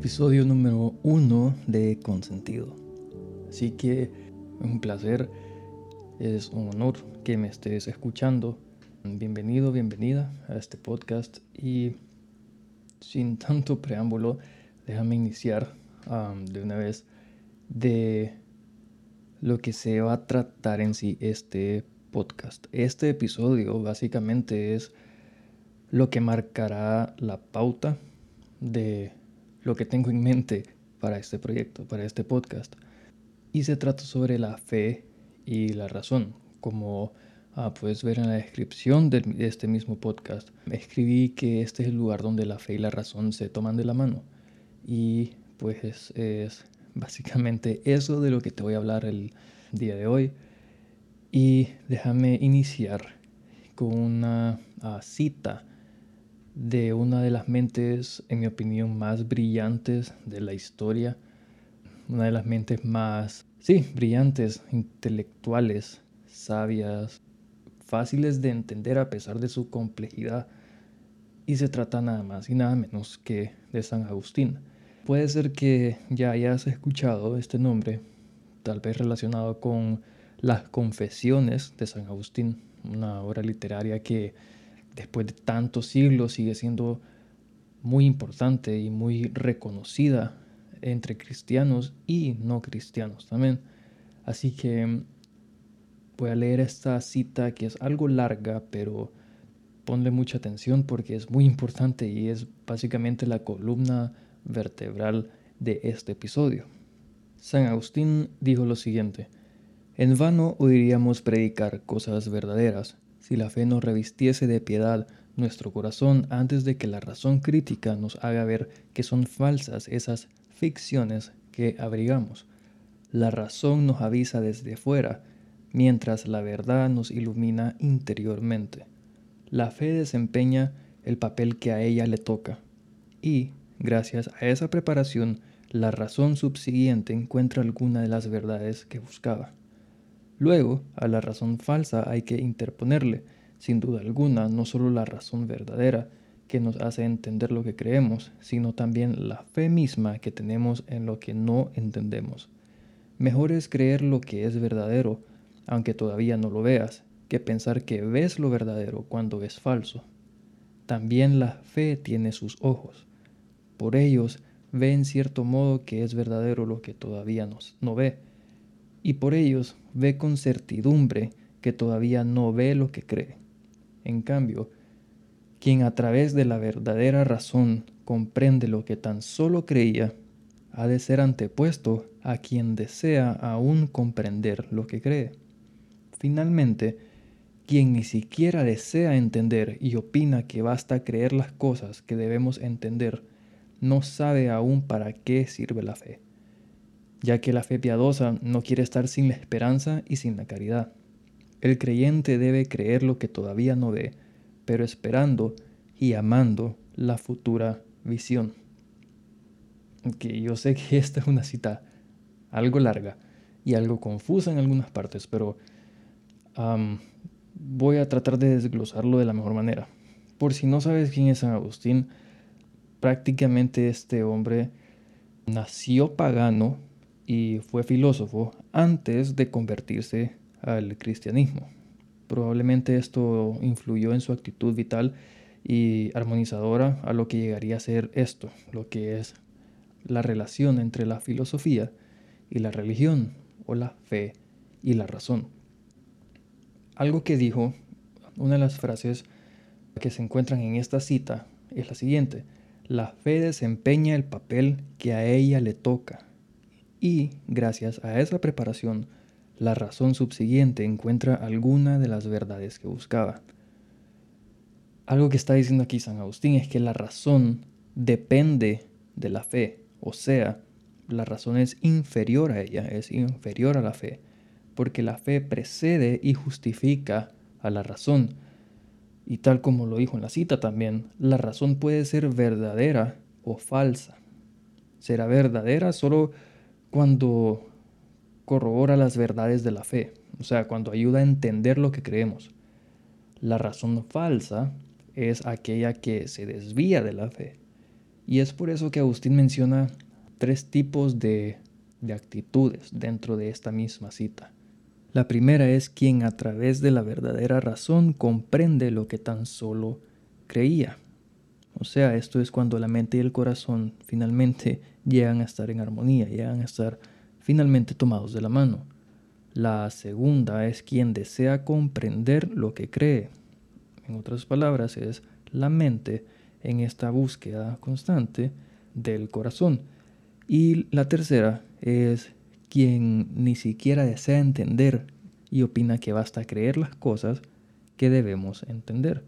Episodio número uno de Consentido. Así que es un placer, es un honor que me estés escuchando. Bienvenido, bienvenida a este podcast y sin tanto preámbulo, déjame iniciar de una vez de lo que se va a tratar en sí este podcast. Este episodio básicamente es lo que marcará la pauta de lo que tengo en mente para este proyecto, para este podcast. Y se trata sobre la fe y la razón. Como ah, puedes ver en la descripción de este mismo podcast, escribí que este es el lugar donde la fe y la razón se toman de la mano. Y pues es básicamente eso de lo que te voy a hablar el día de hoy. Y déjame iniciar con una ah, cita de una de las mentes, en mi opinión, más brillantes de la historia. Una de las mentes más, sí, brillantes, intelectuales, sabias, fáciles de entender a pesar de su complejidad. Y se trata nada más y nada menos que de San Agustín. Puede ser que ya hayas escuchado este nombre, tal vez relacionado con las confesiones de San Agustín, una obra literaria que después de tantos siglos sigue siendo muy importante y muy reconocida entre cristianos y no cristianos también. Así que voy a leer esta cita que es algo larga, pero ponle mucha atención porque es muy importante y es básicamente la columna vertebral de este episodio. San Agustín dijo lo siguiente, en vano oiríamos predicar cosas verdaderas si la fe nos revistiese de piedad nuestro corazón antes de que la razón crítica nos haga ver que son falsas esas ficciones que abrigamos. La razón nos avisa desde fuera, mientras la verdad nos ilumina interiormente. La fe desempeña el papel que a ella le toca, y, gracias a esa preparación, la razón subsiguiente encuentra alguna de las verdades que buscaba. Luego, a la razón falsa hay que interponerle, sin duda alguna, no solo la razón verdadera, que nos hace entender lo que creemos, sino también la fe misma que tenemos en lo que no entendemos. Mejor es creer lo que es verdadero, aunque todavía no lo veas, que pensar que ves lo verdadero cuando es falso. También la fe tiene sus ojos. Por ellos ve en cierto modo que es verdadero lo que todavía no ve y por ellos ve con certidumbre que todavía no ve lo que cree. En cambio, quien a través de la verdadera razón comprende lo que tan solo creía, ha de ser antepuesto a quien desea aún comprender lo que cree. Finalmente, quien ni siquiera desea entender y opina que basta creer las cosas que debemos entender, no sabe aún para qué sirve la fe ya que la fe piadosa no quiere estar sin la esperanza y sin la caridad. El creyente debe creer lo que todavía no ve, pero esperando y amando la futura visión. Que yo sé que esta es una cita algo larga y algo confusa en algunas partes, pero voy a tratar de desglosarlo de la mejor manera. Por si no sabes quién es San Agustín, prácticamente este hombre nació pagano y fue filósofo antes de convertirse al cristianismo. Probablemente esto influyó en su actitud vital y armonizadora a lo que llegaría a ser esto, lo que es la relación entre la filosofía y la religión, o la fe y la razón. Algo que dijo, una de las frases que se encuentran en esta cita es la siguiente, la fe desempeña el papel que a ella le toca y, gracias a esa preparación, la razón subsiguiente encuentra alguna de las verdades que buscaba. Algo que está diciendo aquí San Agustín es que la razón depende de la fe, o sea, la razón es inferior a ella, es inferior a la fe, porque la fe precede y justifica a la razón. Y tal como lo dijo en la cita también, la razón puede ser verdadera o falsa. Será verdadera solo cuando corrobora las verdades de la fe, o sea, cuando ayuda a entender lo que creemos. La razón falsa es aquella que se desvía de la fe Y es por eso que Agustín menciona tres tipos de, de actitudes dentro de esta misma cita. La primera es quien a través de la verdadera razón comprende lo que tan solo creía. O sea, esto es cuando la mente y el corazón finalmente llegan a estar en armonía, llegan a estar finalmente tomados de la mano. La segunda es quien desea comprender lo que cree. En otras palabras, es la mente en esta búsqueda constante del corazón. Y la tercera es quien ni siquiera desea entender y opina que basta creer las cosas que debemos entender.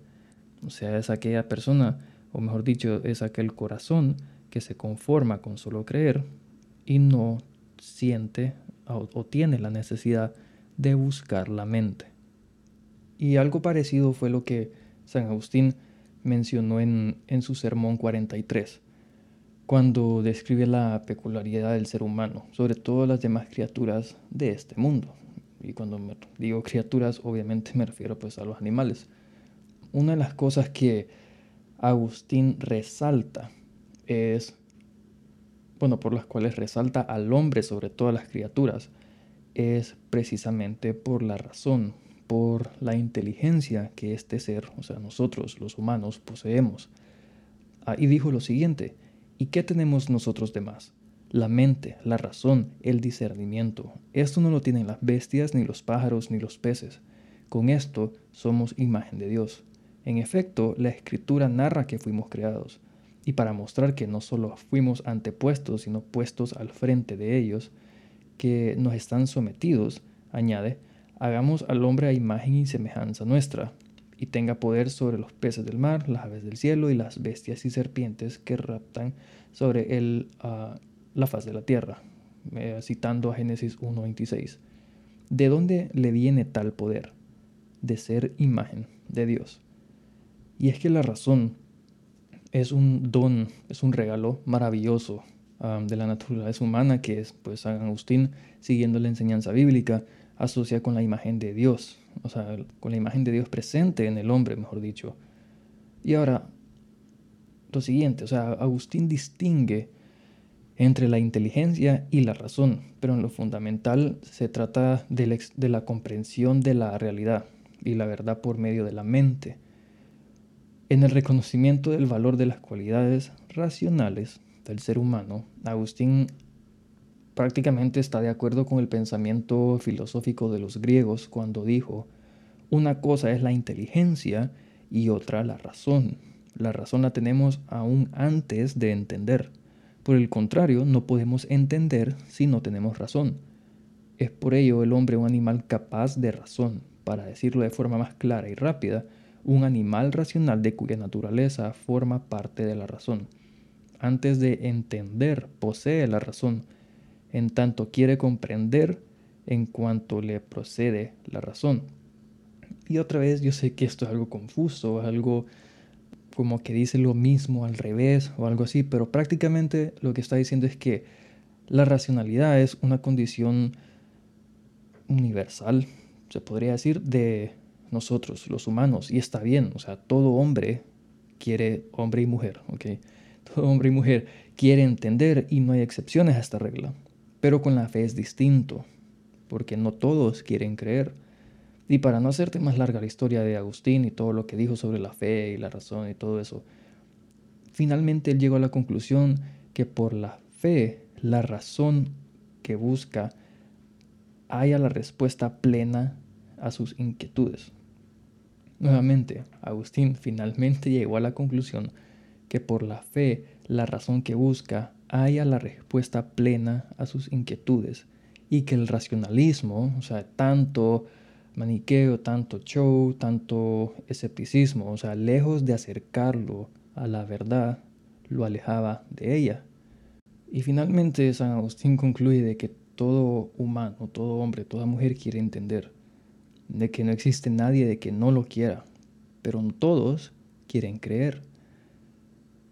O sea, es aquella persona, o mejor dicho, es aquel corazón que se conforma con solo creer y no siente o, tiene la necesidad de buscar la mente. Y algo parecido fue lo que San Agustín mencionó en, en su sermón 43, cuando describe la peculiaridad del ser humano, sobre todo las demás criaturas de este mundo. Y cuando digo criaturas, obviamente me refiero pues a los animales. Una de las cosas que Agustín resalta es, bueno, por las cuales resalta al hombre sobre todas las criaturas, es precisamente por la razón, por la inteligencia que este ser, o sea, nosotros los humanos, poseemos. Ah, dijo lo siguiente, ¿y qué tenemos nosotros de más? La mente, la razón, el discernimiento. Esto no lo tienen las bestias, ni los pájaros, ni los peces. Con esto somos imagen de Dios. En efecto, la escritura narra que fuimos creados, y para mostrar que no solo fuimos antepuestos, sino puestos al frente de ellos, que nos están sometidos, añade, hagamos al hombre a imagen y semejanza nuestra, y tenga poder sobre los peces del mar, las aves del cielo y las bestias y serpientes que raptan sobre el, ah, la faz de la tierra, eh, citando a Génesis 1.26. ¿De dónde le viene tal poder? De ser imagen de Dios. Y es que la razón es un don, es un regalo maravilloso um, de la naturaleza humana que es, pues San Agustín, siguiendo la enseñanza bíblica, asocia con la imagen de Dios, o sea, con la imagen de Dios presente en el hombre, mejor dicho. Y ahora, lo siguiente, o sea, Agustín distingue entre la inteligencia y la razón, pero en lo fundamental se trata de de la comprensión de la realidad y la verdad por medio de la mente. En el reconocimiento del valor de las cualidades racionales del ser humano, Agustín prácticamente está de acuerdo con el pensamiento filosófico de los griegos cuando dijo, una cosa es la inteligencia y otra la razón. La razón la tenemos aún antes de entender. Por el contrario, no podemos entender si no tenemos razón. Es por ello el hombre un animal capaz de razón. Para decirlo de forma más clara y rápida, un animal racional de cuya naturaleza forma parte de la razón. Antes de entender, posee la razón, en tanto quiere comprender en cuanto le procede la razón. Y otra vez, yo sé que esto es algo confuso, algo como que dice lo mismo al revés o algo así, pero prácticamente lo que está diciendo es que la racionalidad es una condición universal, se podría decir, de nosotros, los humanos, y está bien, o sea, todo hombre quiere, hombre y mujer, ¿ok? Todo hombre y mujer quiere entender y no hay excepciones a esta regla. Pero con la fe es distinto, porque no todos quieren creer. Y para no hacerte más larga la historia de Agustín y todo lo que dijo sobre la fe y la razón y todo eso, finalmente él llegó a la conclusión que por la fe, la razón que busca, haya la respuesta plena a sus inquietudes. Nuevamente, Agustín finalmente llegó a la conclusión que por la fe, la razón que busca, haya la respuesta plena a sus inquietudes y que el racionalismo, o sea, tanto maniqueo, tanto show, tanto escepticismo, o sea, lejos de acercarlo a la verdad, lo alejaba de ella. Y finalmente San Agustín concluye de que todo humano, todo hombre, toda mujer quiere entender de que no existe nadie de que no lo quiera, pero todos quieren creer.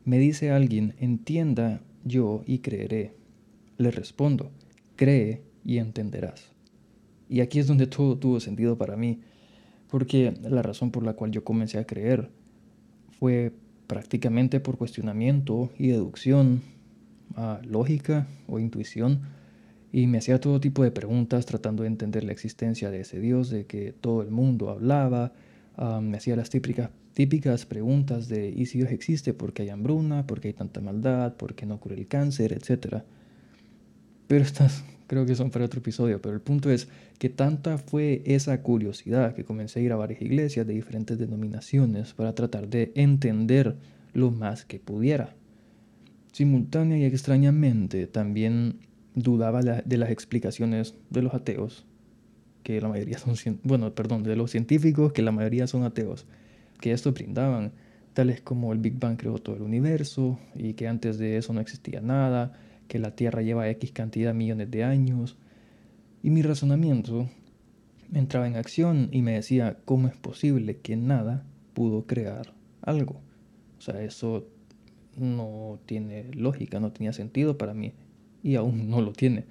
Me dice alguien, entienda yo y creeré. Le respondo, cree y entenderás. Y aquí es donde todo tuvo sentido para mí, porque la razón por la cual yo comencé a creer fue prácticamente por cuestionamiento y deducción, a lógica o intuición, y me hacía todo tipo de preguntas tratando de entender la existencia de ese Dios, de que todo el mundo hablaba, me hacía las típicas, típicas preguntas de ¿y si Dios existe? ¿Por qué hay hambruna? ¿Por qué hay tanta maldad? ¿Por qué no cura el cáncer? Etcétera. Pero estas creo que son para otro episodio, pero el punto es que tanta fue esa curiosidad que comencé a ir a varias iglesias de diferentes denominaciones para tratar de entender lo más que pudiera. Simultánea y extrañamente también dudaba de las explicaciones de los ateos, que la mayoría son, bueno, perdón, de los científicos, que la mayoría son ateos, que esto brindaban, tales como el Big Bang creó todo el universo y que antes de eso no existía nada, que la Tierra lleva X cantidad de millones de años. Y mi razonamiento entraba en acción y me decía, ¿cómo es posible que nada pudo crear algo? O sea, eso no tiene lógica, no tenía sentido para mí y aún no lo tiene.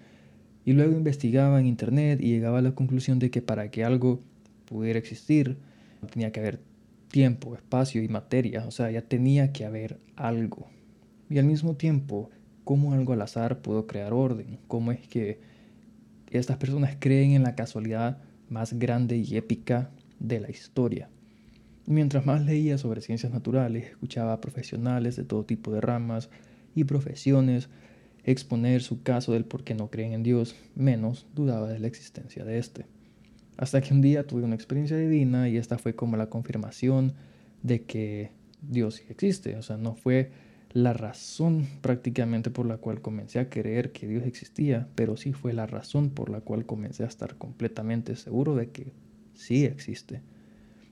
Y luego investigaba en internet y llegaba a la conclusión de que para que algo pudiera existir tenía que haber tiempo, espacio y materia, o sea, ya tenía que haber algo. Y al mismo tiempo, ¿cómo algo al azar pudo crear orden? ¿Cómo es que estas personas creen en la casualidad más grande y épica de la historia? Mientras más leía sobre ciencias naturales, escuchaba a profesionales de todo tipo de ramas y profesiones exponer su caso del por qué no creen en Dios, menos dudaba de la existencia de éste. Hasta que un día tuve una experiencia divina y esta fue como la confirmación de que Dios existe. O sea, no fue la razón prácticamente por la cual comencé a creer que Dios existía, pero sí fue la razón por la cual comencé a estar completamente seguro de que sí existe.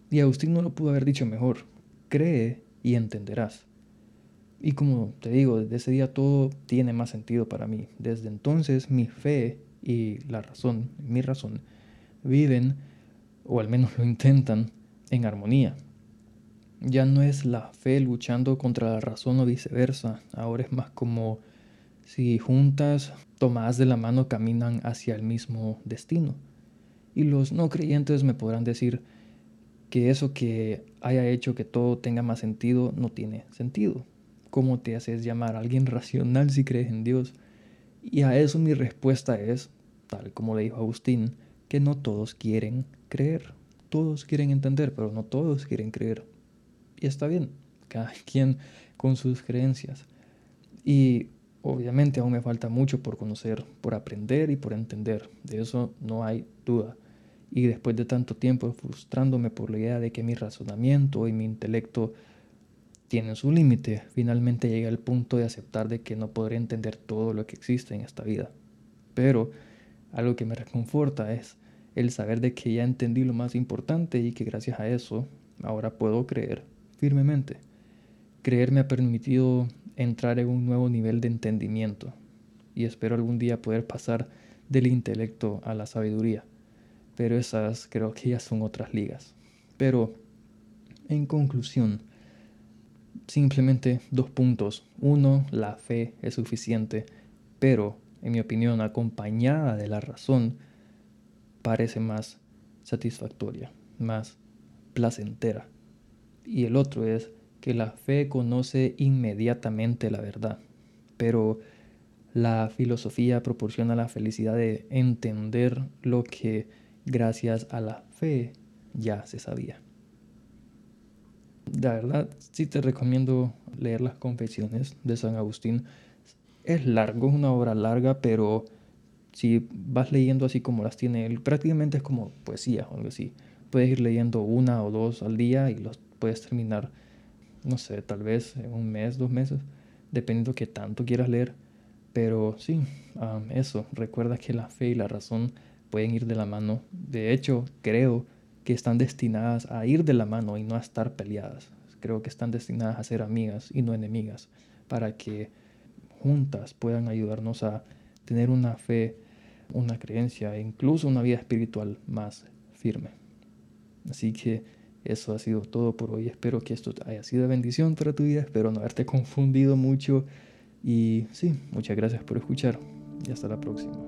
Y Agustín no lo pudo haber dicho mejor, cree y entenderás. Y como te digo, desde ese día todo tiene más sentido para mí. Desde entonces mi fe y la razón, mi razón, viven, o al menos lo intentan, en armonía. Ya no es la fe luchando contra la razón o viceversa, ahora es más como si juntas, tomadas de la mano, caminan hacia el mismo destino. Y los no creyentes me podrán decir que eso que haya hecho que todo tenga más sentido no tiene sentido. ¿Cómo te haces llamar alguien racional si crees en Dios? Y a eso mi respuesta es, tal como le dijo Agustín, que no todos quieren creer. Todos quieren entender, pero no todos quieren creer. Y está bien, cada quien con sus creencias. Y obviamente aún me falta mucho por conocer, por aprender y por entender. De eso no hay duda. Y después de tanto tiempo frustrándome por la idea de que mi razonamiento y mi intelecto tienen su límite, finalmente llegué al punto de aceptar de que no podré entender todo lo que existe en esta vida. Pero algo que me reconforta es el saber de que ya entendí lo más importante y que gracias a eso ahora puedo creer firmemente. Creer me ha permitido entrar en un nuevo nivel de entendimiento y espero algún día poder pasar del intelecto a la sabiduría. Pero esas creo que ya son otras ligas. Pero, en conclusión, simplemente dos puntos. Uno, la fe es suficiente, pero, en mi opinión, acompañada de la razón, parece más satisfactoria, más placentera. Y el otro es que la fe conoce inmediatamente la verdad, pero la filosofía proporciona la felicidad de entender lo que gracias a la fe ya se sabía. La verdad, sí te recomiendo leer las confesiones de San Agustín. Es largo, es una obra larga, pero si vas leyendo así como las tiene él, prácticamente es como poesía o algo así. Puedes ir leyendo una o dos al día y los puedes terminar, no sé, tal vez en un mes, dos meses, dependiendo qué tanto quieras leer. Pero sí, eso, recuerda que la fe y la razón pueden ir de la mano. De hecho, creo que están destinadas a ir de la mano y no a estar peleadas. Creo que están destinadas a ser amigas y no enemigas, para que juntas puedan ayudarnos a tener una fe, una creencia e incluso una vida espiritual más firme. Así que eso ha sido todo por hoy. Espero que esto haya sido bendición para tu vida. Espero no haberte confundido mucho. Y sí, muchas gracias por escuchar y hasta la próxima.